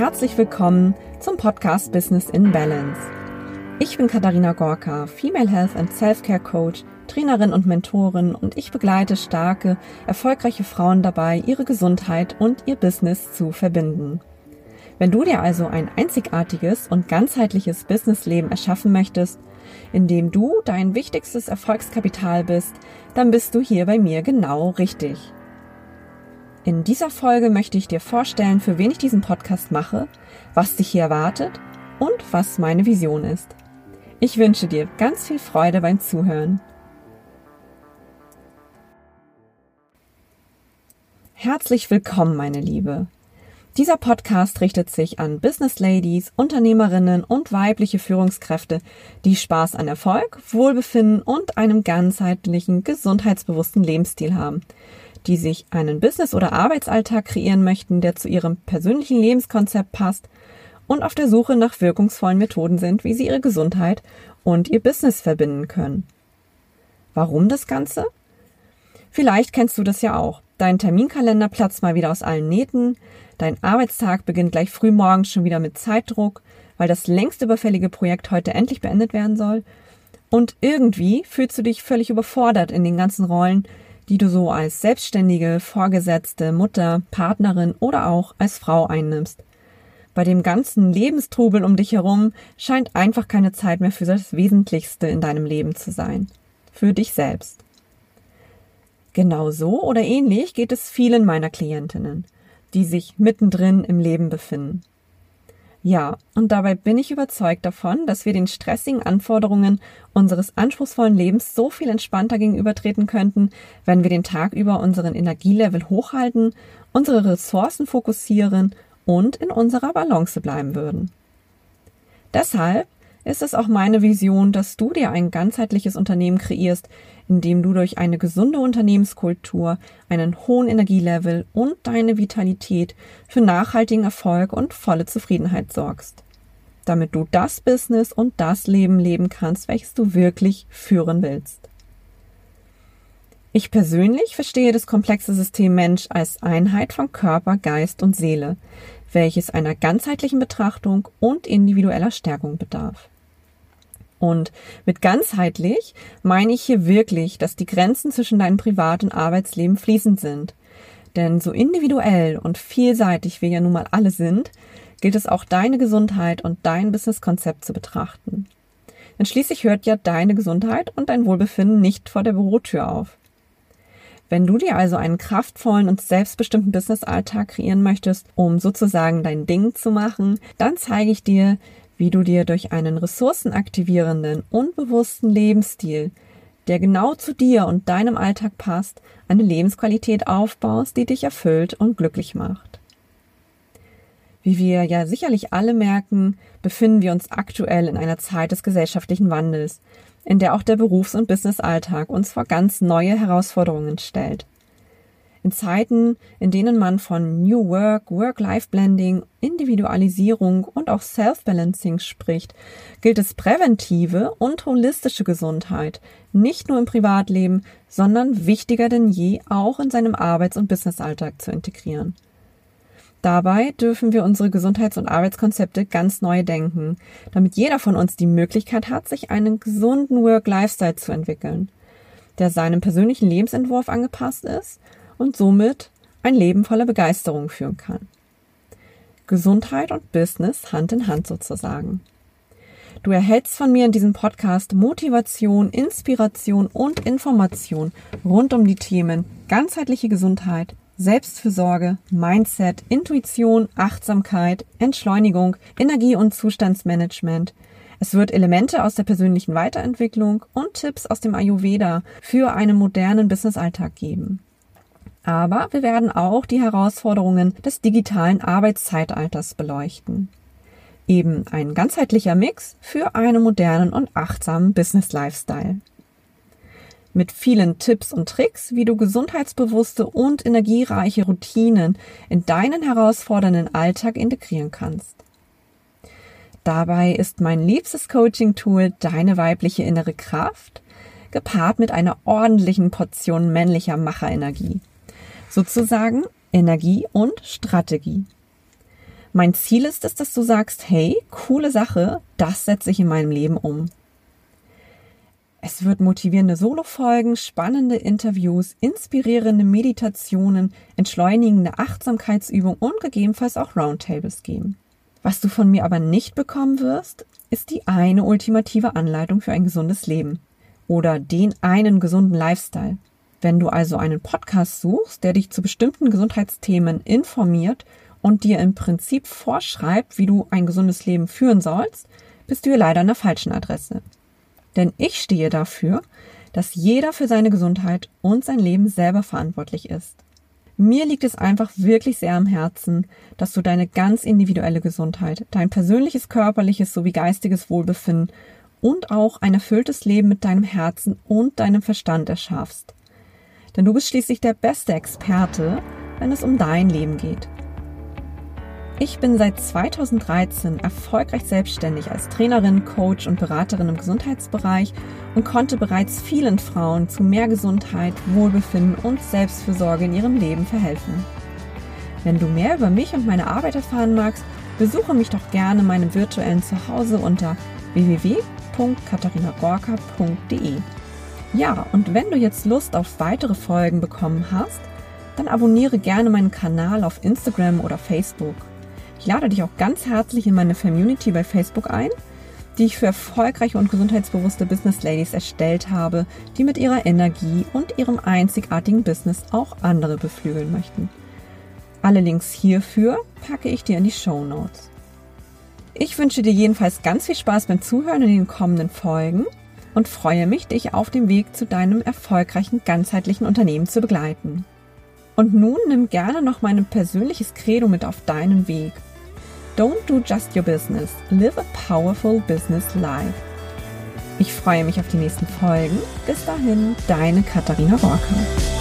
Herzlich willkommen zum Podcast Business in Balance. Ich bin Katharina Gorka, Female Health and Self-Care Coach, Trainerin und Mentorin und ich begleite starke, erfolgreiche Frauen dabei, ihre Gesundheit und ihr Business zu verbinden. Wenn du dir also ein einzigartiges und ganzheitliches Businessleben erschaffen möchtest, in dem du dein wichtigstes Erfolgskapital bist, dann bist du hier bei mir genau richtig. In dieser Folge möchte ich dir vorstellen, für wen ich diesen Podcast mache, was dich hier erwartet und was meine Vision ist. Ich wünsche dir ganz viel Freude beim Zuhören. Herzlich willkommen, meine Liebe. Dieser Podcast richtet sich an Business Ladies, Unternehmerinnen und weibliche Führungskräfte, die Spaß an Erfolg, Wohlbefinden und einem ganzheitlichen, gesundheitsbewussten Lebensstil haben – die sich einen Business- oder Arbeitsalltag kreieren möchten, der zu ihrem persönlichen Lebenskonzept passt und auf der Suche nach wirkungsvollen Methoden sind, wie sie ihre Gesundheit und ihr Business verbinden können. Warum das Ganze? Vielleicht kennst du das ja auch. Dein Terminkalender platzt mal wieder aus allen Nähten, dein Arbeitstag beginnt gleich früh morgens schon wieder mit Zeitdruck, weil das längst überfällige Projekt heute endlich beendet werden soll. Und irgendwie fühlst du dich völlig überfordert in den ganzen Rollen, die du so als Selbstständige, Vorgesetzte, Mutter, Partnerin oder auch als Frau einnimmst. Bei dem ganzen Lebenstrubel um dich herum scheint einfach keine Zeit mehr für das Wesentlichste in deinem Leben zu sein. Für dich selbst. Genau so oder ähnlich geht es vielen meiner Klientinnen, die sich mittendrin im Leben befinden. Ja, und dabei bin ich überzeugt davon, dass wir den stressigen Anforderungen unseres anspruchsvollen Lebens so viel entspannter gegenübertreten könnten, wenn wir den Tag über unseren Energielevel hochhalten, unsere Ressourcen fokussieren und in unserer Balance bleiben würden. Deshalb ist es auch meine Vision, dass du dir ein ganzheitliches Unternehmen kreierst, in dem du durch eine gesunde Unternehmenskultur, einen hohen Energielevel und deine Vitalität für nachhaltigen Erfolg und volle Zufriedenheit sorgst. Damit du das Business und das Leben leben kannst, welches du wirklich führen willst. Ich persönlich verstehe das komplexe System Mensch als Einheit von Körper, Geist und Seele, welches einer ganzheitlichen Betrachtung und individueller Stärkung bedarf. Und mit ganzheitlich meine ich hier wirklich, dass die Grenzen zwischen deinem Privat- und Arbeitsleben fließend sind. Denn so individuell und vielseitig wir ja nun mal alle sind, gilt es auch deine Gesundheit und dein Businesskonzept zu betrachten. Denn schließlich hört ja deine Gesundheit und dein Wohlbefinden nicht vor der Bürotür auf. Wenn du dir also einen kraftvollen und selbstbestimmten Businessalltag kreieren möchtest, um sozusagen dein Ding zu machen, dann zeige ich dir, wie du dir durch einen ressourcenaktivierenden und bewussten Lebensstil, der genau zu dir und deinem Alltag passt, eine Lebensqualität aufbaust, die dich erfüllt und glücklich macht. Wie wir ja sicherlich alle merken, befinden wir uns aktuell in einer Zeit des gesellschaftlichen Wandels, in der auch der Berufs- und Businessalltag uns vor ganz neue Herausforderungen stellt. In Zeiten, in denen man von New Work, Work-Life-Blending, Individualisierung und auch Self-Balancing spricht, gilt es präventive und holistische Gesundheit nicht nur im Privatleben, sondern wichtiger denn je auch in seinem Arbeits- und Businessalltag zu integrieren. Dabei dürfen wir unsere Gesundheits- und Arbeitskonzepte ganz neu denken, damit jeder von uns die Möglichkeit hat, sich einen gesunden Work-Lifestyle zu entwickeln, der seinem persönlichen Lebensentwurf angepasst ist und somit ein Leben voller Begeisterung führen kann. Gesundheit und Business Hand in Hand sozusagen. Du erhältst von mir in diesem Podcast Motivation, Inspiration und Information rund um die Themen ganzheitliche Gesundheit, Selbstfürsorge, Mindset, Intuition, Achtsamkeit, Entschleunigung, Energie- und Zustandsmanagement. Es wird Elemente aus der persönlichen Weiterentwicklung und Tipps aus dem Ayurveda für einen modernen Businessalltag geben. Aber wir werden auch die Herausforderungen des digitalen Arbeitszeitalters beleuchten. Eben ein ganzheitlicher Mix für einen modernen und achtsamen Business Lifestyle. Mit vielen Tipps und Tricks, wie du gesundheitsbewusste und energiereiche Routinen in deinen herausfordernden Alltag integrieren kannst. Dabei ist mein liebstes Coaching-Tool deine weibliche innere Kraft, gepaart mit einer ordentlichen Portion männlicher Macherenergie sozusagen Energie und Strategie. Mein Ziel ist es, dass du sagst, hey, coole Sache, das setze ich in meinem Leben um. Es wird motivierende Solo-Folgen, spannende Interviews, inspirierende Meditationen, entschleunigende Achtsamkeitsübungen und gegebenenfalls auch Roundtables geben. Was du von mir aber nicht bekommen wirst, ist die eine ultimative Anleitung für ein gesundes Leben oder den einen gesunden Lifestyle. Wenn du also einen Podcast suchst, der dich zu bestimmten Gesundheitsthemen informiert und dir im Prinzip vorschreibt, wie du ein gesundes Leben führen sollst, bist du hier leider an der falschen Adresse. Denn ich stehe dafür, dass jeder für seine Gesundheit und sein Leben selber verantwortlich ist. Mir liegt es einfach wirklich sehr am Herzen, dass du deine ganz individuelle Gesundheit, dein persönliches körperliches sowie geistiges Wohlbefinden und auch ein erfülltes Leben mit deinem Herzen und deinem Verstand erschaffst. Denn du bist schließlich der beste Experte, wenn es um dein Leben geht. Ich bin seit 2013 erfolgreich selbstständig als Trainerin, Coach und Beraterin im Gesundheitsbereich und konnte bereits vielen Frauen zu mehr Gesundheit, Wohlbefinden und Selbstfürsorge in ihrem Leben verhelfen. Wenn du mehr über mich und meine Arbeit erfahren magst, besuche mich doch gerne in meinem virtuellen Zuhause unter www.katharinagorka.de. Ja, und wenn du jetzt Lust auf weitere Folgen bekommen hast, dann abonniere gerne meinen Kanal auf Instagram oder Facebook. Ich lade dich auch ganz herzlich in meine Community bei Facebook ein, die ich für erfolgreiche und gesundheitsbewusste Business Ladies erstellt habe, die mit ihrer Energie und ihrem einzigartigen Business auch andere beflügeln möchten. Alle Links hierfür packe ich dir in die Show Notes. Ich wünsche dir jedenfalls ganz viel Spaß beim Zuhören in den kommenden Folgen und freue mich, dich auf dem Weg zu deinem erfolgreichen ganzheitlichen Unternehmen zu begleiten. Und nun nimm gerne noch mein persönliches Credo mit auf deinen Weg – Don't do just your business. Live a powerful business life. Ich freue mich auf die nächsten Folgen. Bis dahin, deine Katharina Rohrkamp.